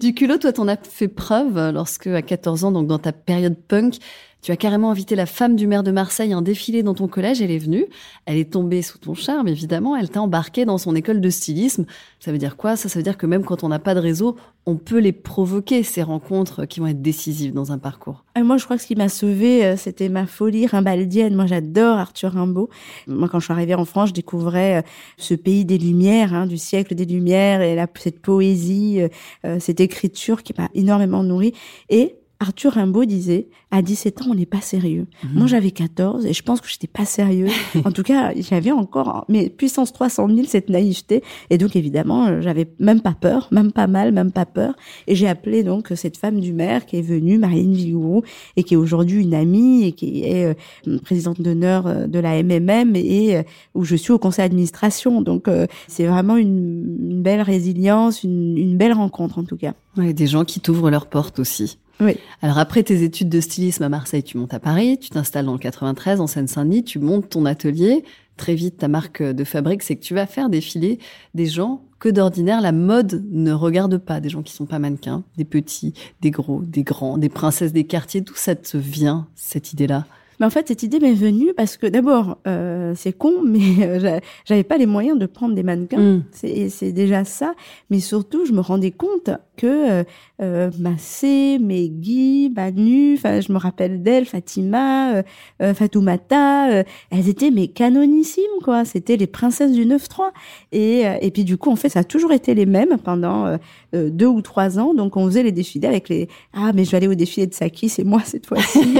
du culot, toi, t'en as fait preuve lorsque, à 14 ans, donc dans ta période punk, tu as carrément invité la femme du maire de Marseille à un défilé dans ton collège. Elle est venue. Elle est tombée sous ton charme, évidemment. Elle t'a embarqué dans son école de stylisme. Ça veut dire quoi? Ça, ça veut dire que même quand on n'a pas de réseau, on peut les provoquer, ces rencontres qui vont être décisives dans un parcours. Et moi, je crois que ce qui m'a sauvée, euh, c'était ma folie rimbaldienne. Moi, j'adore Arthur Rimbaud. Moi, quand je suis arrivée en France, je découvrais euh, ce pays des Lumières, hein, du siècle des Lumières, et la, cette poésie, euh, cette écriture qui m'a énormément nourrie. Et Arthur Rimbaud disait, à 17 ans, on n'est pas sérieux. Mhm. Moi, j'avais 14 et je pense que j'étais pas sérieux. en tout cas, j'avais encore, mais puissance 300 000, cette naïveté. Et donc, évidemment, euh, j'avais même pas peur, même pas mal, même pas peur. Et j'ai appelé donc cette femme du maire qui est venue, Marine Vigourou, et qui est aujourd'hui une amie et qui est euh, présidente d'honneur euh, de la MMM et où je suis au conseil d'administration. Donc, c'est vraiment une, une, belle résilience, une, une belle rencontre en tout cas. Ouais, des gens qui t'ouvrent leurs portes aussi. Oui. Alors après tes études de stylisme à Marseille, tu montes à Paris, tu t'installes dans le 93 en Seine-Saint-Denis, tu montes ton atelier. Très vite, ta marque de fabrique, c'est que tu vas faire défiler des gens que d'ordinaire la mode ne regarde pas, des gens qui sont pas mannequins, des petits, des gros, des grands, des princesses des quartiers. D'où ça te vient cette idée-là? Mais en fait, cette idée m'est venue parce que d'abord, euh, c'est con, mais euh, j'avais pas les moyens de prendre des mannequins. Mm. C'est déjà ça. Mais surtout, je me rendais compte que euh, euh Massé, Megui, Manu, enfin, je me rappelle d'elle, Fatima, euh, euh Fatoumata, euh, elles étaient mais canonissimes, quoi. C'était les princesses du 9-3. Et, et puis du coup, en fait, ça a toujours été les mêmes pendant deux ou trois ans. Donc, on faisait les défilés avec les ah, mais je vais aller au défilé de Saki, c'est moi cette fois-ci.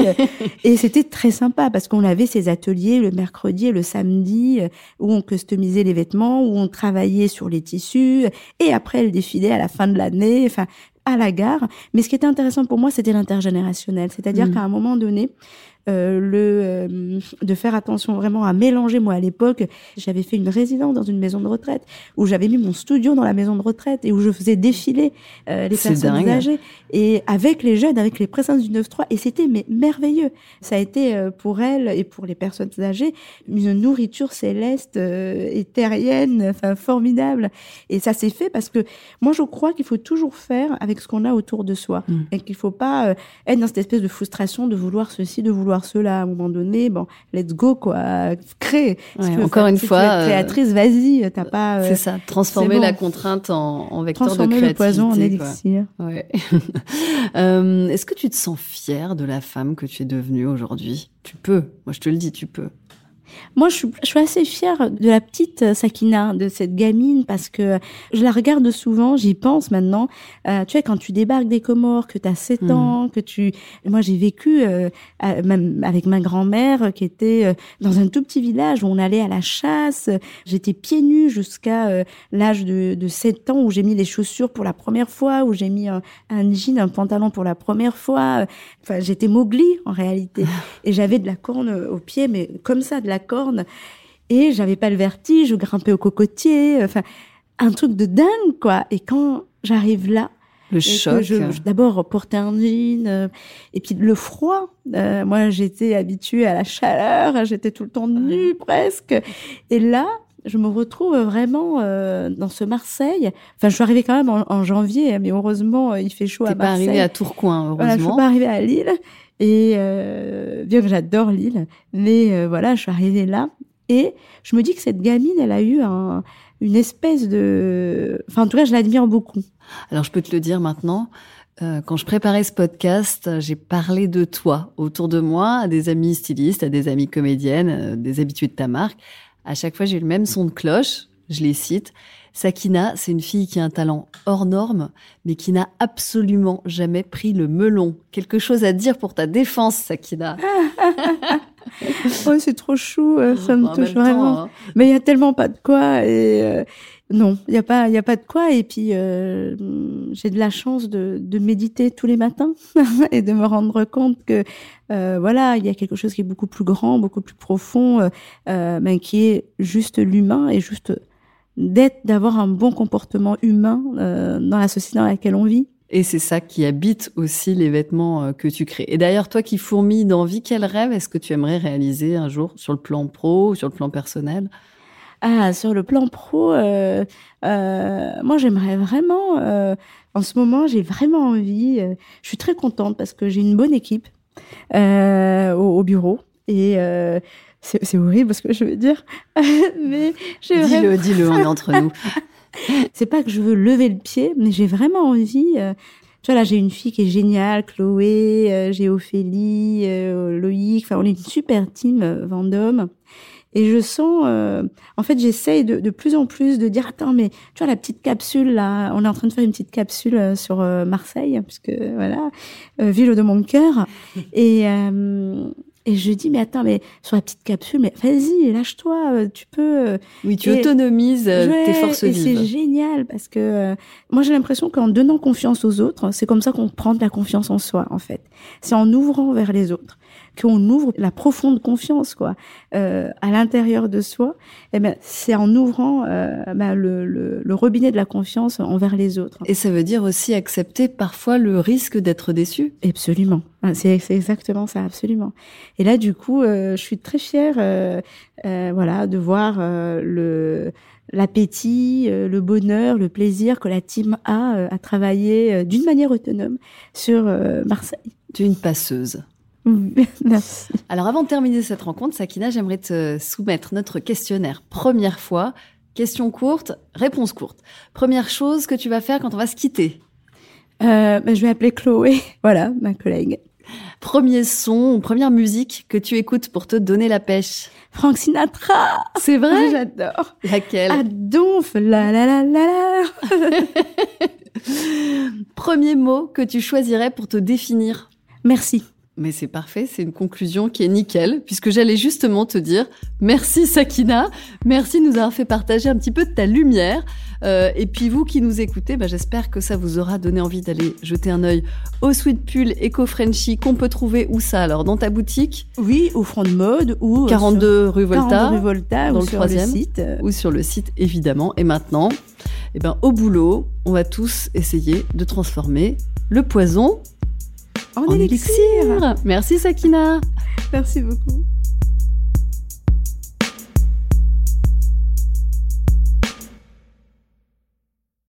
et c'était très sympa parce qu'on avait ces ateliers le mercredi et le samedi euh, où on customisait les vêtements, où on travaillait sur les tissus et après le défilé à la fin de l'année, à la gare. Mais ce qui était intéressant pour moi, c'était l'intergénérationnel. C'est-à-dire mmh. qu'à un moment donné, euh, le euh, de faire attention vraiment à mélanger. Moi, à l'époque, j'avais fait une résidence dans une maison de retraite où j'avais mis mon studio dans la maison de retraite et où je faisais défiler euh, les personnes âgées et avec les jeunes, avec les présences du 9-3 et c'était mais merveilleux. Ça a été pour elles et pour les personnes âgées une nourriture céleste et terrienne, enfin formidable. Et ça s'est fait parce que moi, je crois qu'il faut toujours faire avec ce qu'on a autour de soi mm. et qu'il faut pas être dans cette espèce de frustration de vouloir ceci, de vouloir cela à un moment donné, bon, let's go quoi, crée. encore une fois, euh, créatrice, vas-y, t'as pas. Euh, c'est ça, transformer la contrainte en, en vecteur de créativité. le poison en élixir. Ouais. euh, Est-ce que tu te sens fière de la femme que tu es devenue aujourd'hui? Tu peux. Moi, je te le dis, tu peux. Moi, je suis, assez fière de la petite euh, Sakina, de cette gamine, parce que je la regarde souvent, j'y pense maintenant. Euh, tu vois, quand tu débarques des Comores, que tu as 7 hmm. ans, que tu... Moi, j'ai vécu euh, même avec ma grand-mère qui était dans un tout petit village où on allait à la chasse. J'étais pieds nus jusqu'à l'âge de, de 7 ans où j'ai mis les chaussures pour la première fois, où j'ai mis un, un jean, un pantalon pour la première fois. Enfin, j'étais Mowgli en réalité. Et j'avais de la corne aux pieds, mais comme ça, de la corne. Et j'avais pas le vertige, je grimpais au cocotier. Enfin, un truc de dingue, quoi. Et quand j'arrive là, le choc. D'abord porter un jean, euh, et puis le froid. Euh, moi, j'étais habituée à la chaleur, j'étais tout le temps nue presque. Et là, je me retrouve vraiment euh, dans ce Marseille. Enfin, je suis arrivée quand même en, janvier, hein, mais heureusement, il fait chaud à Marseille. pas arrivée à Tourcoing, heureusement. Voilà, je suis pas arrivée à Lille. Et euh, bien que j'adore Lille, mais euh, voilà, je suis arrivée là et je me dis que cette gamine, elle a eu un, une espèce de... Enfin, en tout cas, je l'admire beaucoup. Alors, je peux te le dire maintenant. Euh, quand je préparais ce podcast, j'ai parlé de toi autour de moi, à des amis stylistes, à des amis comédiennes, euh, des habitués de ta marque. À chaque fois, j'ai eu le même son de cloche. Je les cite. Sakina, c'est une fille qui a un talent hors norme, mais qui n'a absolument jamais pris le melon. Quelque chose à dire pour ta défense, Sakina. oh, c'est trop chou, euh, ça me touche vraiment. Hein. Mais il y a tellement pas de quoi et non, il y a pas, il y a pas de quoi. Et puis euh, j'ai de la chance de, de, méditer tous les matins et de me rendre compte que euh, voilà, il y a quelque chose qui est beaucoup plus grand, beaucoup plus profond, euh, euh ben, qui est juste l'humain et juste d'être, d'avoir un bon comportement humain euh, dans la société dans laquelle on vit. Et c'est ça qui habite aussi les vêtements euh, que tu crées. Et d'ailleurs, toi qui fourmilles d'envie, quel rêve est-ce que tu aimerais réaliser un jour sur le plan pro ou sur le plan personnel? Ah, sur le plan pro, euh, euh, moi j'aimerais vraiment, euh, en ce moment j'ai vraiment envie, je suis très contente parce que j'ai une bonne équipe au, au, bureau et c'est horrible ce que je veux dire, mais j'ai Dis-le, dis-le, on est entre nous. c'est pas que je veux lever le pied, mais j'ai vraiment envie. tu vois là, j'ai une fille qui est géniale, Chloé, j'ai Ophélie, Loïc, enfin on est une super team Vendôme. Et je sens, euh, en fait, j'essaye de, de, plus en plus de dire, attends, mais tu vois la petite capsule là, on est en train de faire une petite capsule euh, sur euh, Marseille, puisque voilà, ville de mon cœur. Et et je dis, mais attends, mais sur la petite capsule, mais vas-y, lâche-toi, tu peux. Oui, tu autonomises tes forces et vives. C'est génial parce que moi j'ai l'impression qu'en donnant confiance aux autres, c'est comme ça qu'on prend de la confiance en soi, en fait. C'est en ouvrant vers les autres qu'on ouvre la profonde confiance quoi euh, à l'intérieur de soi. Et eh ben c'est en ouvrant euh, ben, le, le, le, robinet de la confiance envers les autres. Et ça veut dire aussi accepter parfois le risque d'être déçu. Absolument. Ah, c'est exactement ça, absolument. Et là, du coup, euh, je suis très fière, euh, euh, voilà, de voir euh, le l'appétit, le bonheur, le plaisir que la team a à travailler d'une manière autonome sur Marseille. Tu es une passeuse. Merci. Alors avant de terminer cette rencontre, Sakina, j'aimerais te soumettre notre questionnaire. Première fois, question courte, réponse courte. Première chose que tu vas faire quand on va se quitter euh, ben, Je vais appeler Chloé, voilà, ma collègue. Premier son, première musique que tu écoutes pour te donner la pêche Frank Sinatra C'est vrai J'adore Laquelle Ah donf, la la la la la Premier mot que tu choisirais pour te définir Merci. Mais c'est parfait, c'est une conclusion qui est nickel, puisque j'allais justement te dire merci Sakina, merci de nous avoir fait partager un petit peu de ta lumière. Euh, et puis vous qui nous écoutez, bah, j'espère que ça vous aura donné envie d'aller jeter un œil au sweet pull Eco Frenchy qu'on peut trouver où ça alors dans ta boutique? Oui, au front de mode ou 42 euh, rue Volta, 42 rue Volta dans ou le sur troisième, le site ou sur le site évidemment. Et maintenant, eh ben au boulot, on va tous essayer de transformer le poison en, en élixir. élixir. Merci Sakina. Merci beaucoup.